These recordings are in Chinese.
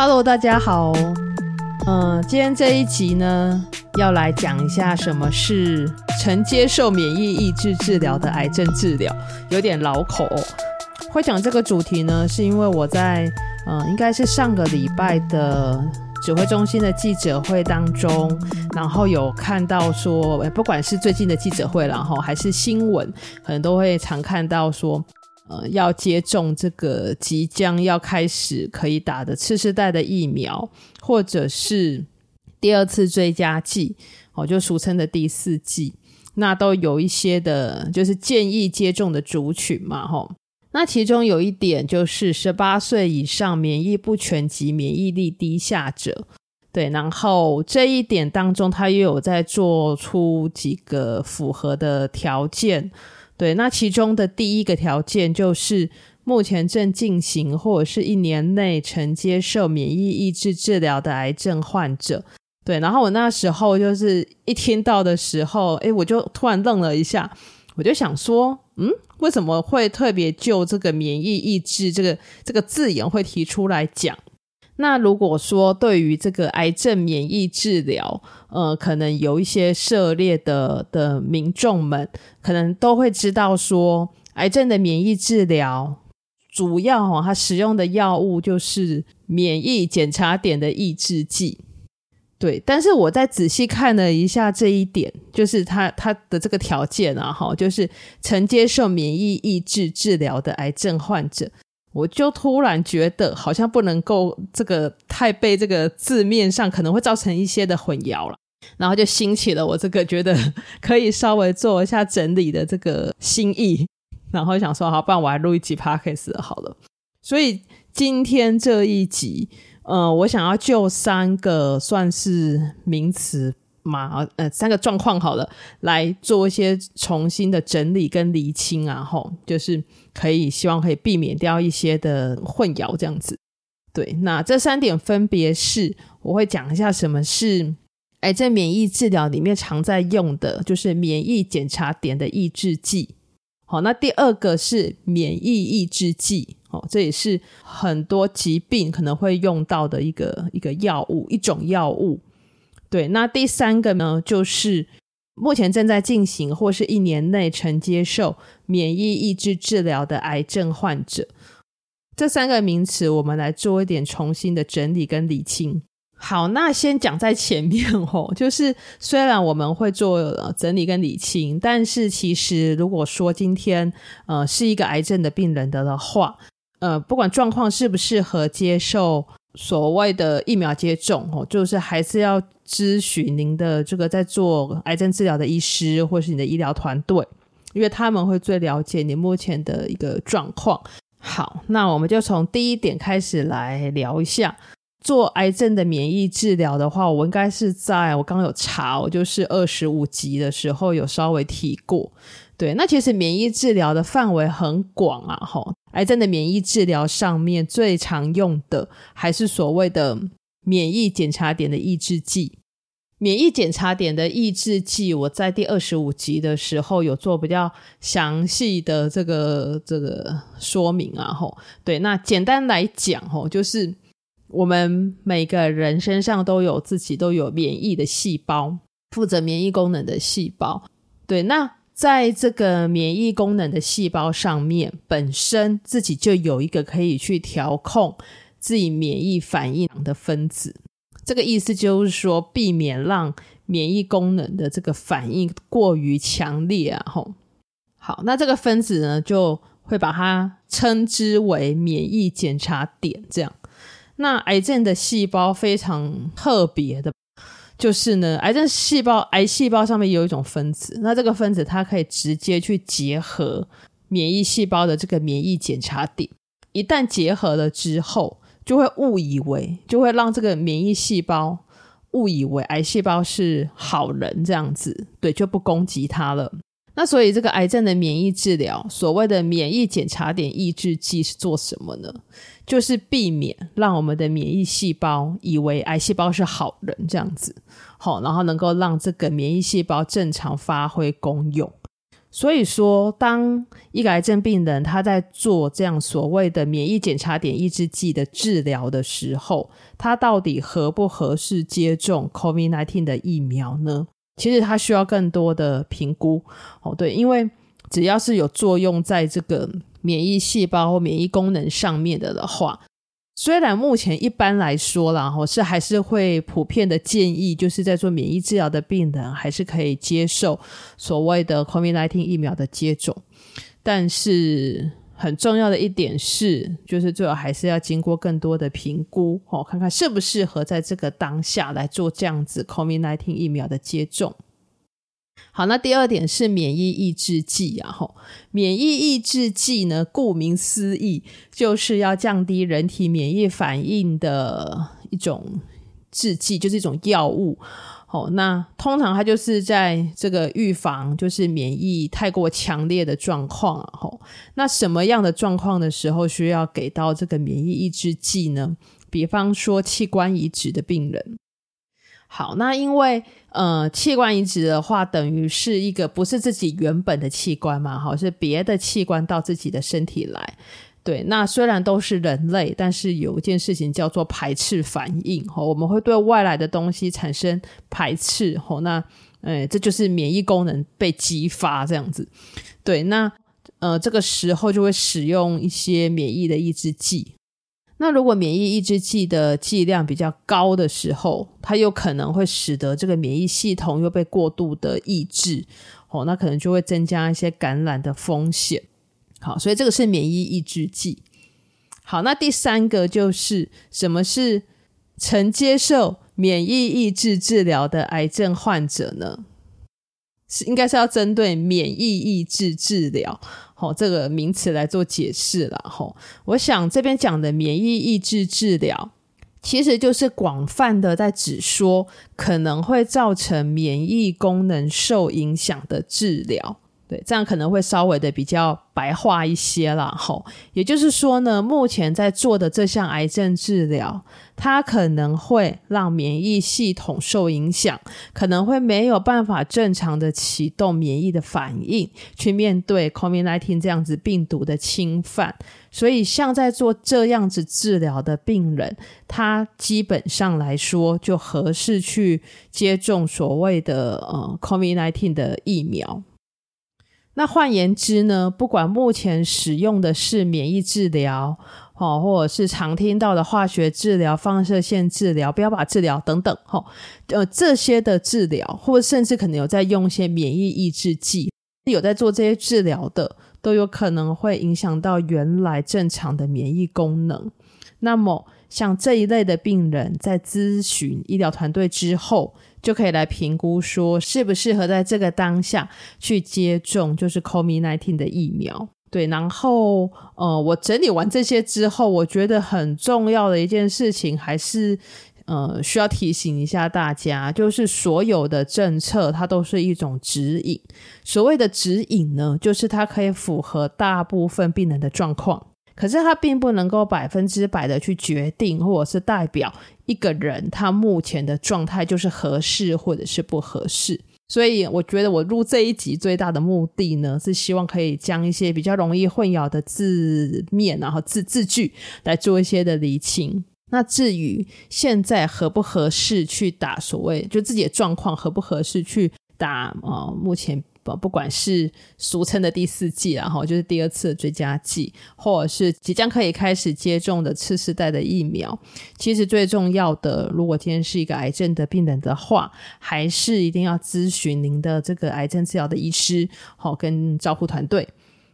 Hello，大家好。嗯，今天这一集呢，要来讲一下什么是曾接受免疫抑制治疗的癌症治疗，有点老口。会讲这个主题呢，是因为我在嗯，应该是上个礼拜的指挥中心的记者会当中，然后有看到说，不管是最近的记者会，然后还是新闻，可能都会常看到说。呃，要接种这个即将要开始可以打的次世代的疫苗，或者是第二次追加剂，哦，就俗称的第四剂，那都有一些的，就是建议接种的族群嘛，吼。那其中有一点就是十八岁以上免疫不全及免疫力低下者，对，然后这一点当中，他又有在做出几个符合的条件。对，那其中的第一个条件就是目前正进行或者是一年内曾接受免疫抑制治疗的癌症患者。对，然后我那时候就是一听到的时候，诶，我就突然愣了一下，我就想说，嗯，为什么会特别就这个免疫抑制这个这个字眼会提出来讲？那如果说对于这个癌症免疫治疗，呃，可能有一些涉猎的的民众们，可能都会知道说，癌症的免疫治疗主要哈，它使用的药物就是免疫检查点的抑制剂。对，但是我再仔细看了一下这一点，就是它它的这个条件啊，哈，就是曾接受免疫抑制治疗的癌症患者。我就突然觉得好像不能够这个太被这个字面上可能会造成一些的混淆了，然后就兴起了我这个觉得可以稍微做一下整理的这个心意，然后想说好，不然我还录一集 podcast 好了。所以今天这一集，呃，我想要就三个算是名词嘛，呃，三个状况好了，来做一些重新的整理跟厘清啊，吼，就是。可以，希望可以避免掉一些的混淆，这样子。对，那这三点分别是，我会讲一下什么是癌症免疫治疗里面常在用的，就是免疫检查点的抑制剂。好，那第二个是免疫抑制剂，哦，这也是很多疾病可能会用到的一个一个药物，一种药物。对，那第三个呢，就是。目前正在进行或是一年内曾接受免疫抑制治疗的癌症患者，这三个名词我们来做一点重新的整理跟理清。好，那先讲在前面哦，就是虽然我们会做整理跟理清，但是其实如果说今天呃是一个癌症的病人的的话，呃，不管状况适不适合接受。所谓的疫苗接种哦，就是还是要咨询您的这个在做癌症治疗的医师，或是你的医疗团队，因为他们会最了解你目前的一个状况。好，那我们就从第一点开始来聊一下，做癌症的免疫治疗的话，我应该是在我刚刚有查，我就是二十五集的时候有稍微提过。对，那其实免疫治疗的范围很广啊，吼。癌症的免疫治疗上面最常用的还是所谓的免疫检查点的抑制剂。免疫检查点的抑制剂，我在第二十五集的时候有做比较详细的这个这个说明啊。吼，对，那简单来讲，吼，就是我们每个人身上都有自己都有免疫的细胞，负责免疫功能的细胞。对，那。在这个免疫功能的细胞上面，本身自己就有一个可以去调控自己免疫反应的分子。这个意思就是说，避免让免疫功能的这个反应过于强烈啊。吼，好，那这个分子呢，就会把它称之为免疫检查点。这样，那癌症的细胞非常特别的。就是呢，癌症细胞、癌细胞上面有一种分子，那这个分子它可以直接去结合免疫细胞的这个免疫检查点，一旦结合了之后，就会误以为，就会让这个免疫细胞误以为癌细胞是好人这样子，对，就不攻击它了。那所以这个癌症的免疫治疗，所谓的免疫检查点抑制剂是做什么呢？就是避免让我们的免疫细胞以为癌细胞是好人这样子，好，然后能够让这个免疫细胞正常发挥功用。所以说，当一个癌症病人他在做这样所谓的免疫检查点抑制剂的治疗的时候，他到底合不合适接种 COVID-19 的疫苗呢？其实它需要更多的评估哦。对，因为只要是有作用在这个免疫细胞或免疫功能上面的的话。虽然目前一般来说啦，我是还是会普遍的建议，就是在做免疫治疗的病人，还是可以接受所谓的 COVID-19 疫苗的接种。但是很重要的一点是，就是最好还是要经过更多的评估，哦，看看适不适合在这个当下来做这样子 COVID-19 疫苗的接种。好，那第二点是免疫抑制剂啊，吼，免疫抑制剂呢，顾名思义，就是要降低人体免疫反应的一种制剂，就是一种药物。好，那通常它就是在这个预防，就是免疫太过强烈的状况啊，吼，那什么样的状况的时候需要给到这个免疫抑制剂呢？比方说器官移植的病人。好，那因为呃，器官移植的话，等于是一个不是自己原本的器官嘛，好，是别的器官到自己的身体来。对，那虽然都是人类，但是有一件事情叫做排斥反应，哈，我们会对外来的东西产生排斥，吼，那，呃，这就是免疫功能被激发这样子。对，那呃，这个时候就会使用一些免疫的抑制剂。那如果免疫抑制剂的剂量比较高的时候，它有可能会使得这个免疫系统又被过度的抑制，哦，那可能就会增加一些感染的风险。好，所以这个是免疫抑制剂。好，那第三个就是什么是曾接受免疫抑制治疗的癌症患者呢？是应该是要针对免疫抑制治疗。好，这个名词来做解释了。吼，我想这边讲的免疫抑制治疗，其实就是广泛的在指说可能会造成免疫功能受影响的治疗。对，这样可能会稍微的比较白话一些啦。吼，也就是说呢，目前在做的这项癌症治疗，它可能会让免疫系统受影响，可能会没有办法正常的启动免疫的反应，去面对 COVID-19 这样子病毒的侵犯。所以，像在做这样子治疗的病人，他基本上来说就合适去接种所谓的呃 COVID-19 的疫苗。那换言之呢，不管目前使用的是免疫治疗，哦，或者是常听到的化学治疗、放射线治疗、标靶治疗等等，哈，呃，这些的治疗，或者甚至可能有在用一些免疫抑制剂，有在做这些治疗的，都有可能会影响到原来正常的免疫功能。那么，像这一类的病人，在咨询医疗团队之后，就可以来评估说适不适合在这个当下去接种，就是 COVID-19 的疫苗。对，然后呃，我整理完这些之后，我觉得很重要的一件事情，还是呃需要提醒一下大家，就是所有的政策它都是一种指引。所谓的指引呢，就是它可以符合大部分病人的状况。可是它并不能够百分之百的去决定，或者是代表一个人他目前的状态就是合适或者是不合适。所以我觉得我录这一集最大的目的呢，是希望可以将一些比较容易混淆的字面，然后字字句来做一些的厘清。那至于现在合不合适去打所谓就自己的状况合不合适去打，呃，目前。不管是俗称的第四季，然后就是第二次的追加剂，或者是即将可以开始接种的次世代的疫苗，其实最重要的，如果今天是一个癌症的病人的话，还是一定要咨询您的这个癌症治疗的医师，好，跟照护团队，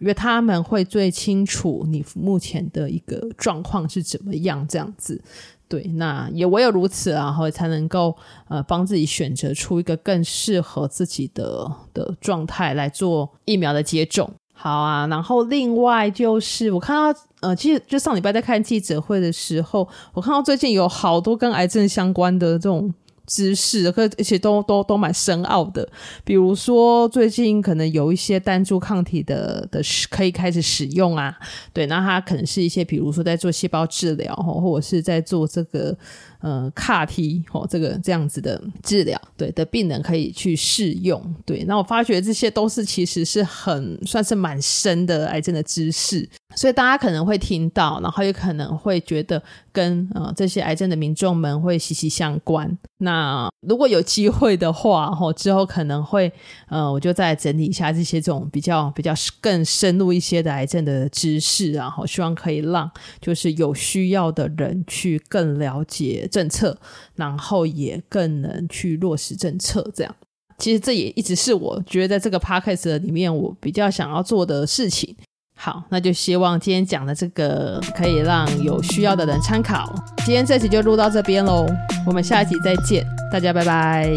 因为他们会最清楚你目前的一个状况是怎么样，这样子。对，那也唯有如此，然后才能够呃帮自己选择出一个更适合自己的的状态来做疫苗的接种。好啊，然后另外就是我看到呃，其实就上礼拜在看记者会的时候，我看到最近有好多跟癌症相关的这种知识，可而且都都都蛮深奥的。比如说，最近可能有一些单株抗体的的可以开始使用啊，对，那它可能是一些，比如说在做细胞治疗，或者是在做这个。呃，CAR-T 哦，这个这样子的治疗，对的病人可以去试用。对，那我发觉这些都是其实是很算是蛮深的癌症的知识，所以大家可能会听到，然后也可能会觉得跟呃这些癌症的民众们会息息相关。那如果有机会的话，吼之后可能会呃，我就再整理一下这些这种比较比较更深入一些的癌症的知识，然后希望可以让就是有需要的人去更了解。政策，然后也更能去落实政策。这样，其实这也一直是我觉得在这个 podcast 里面我比较想要做的事情。好，那就希望今天讲的这个可以让有需要的人参考。今天这集就录到这边喽，我们下一集再见，大家拜拜。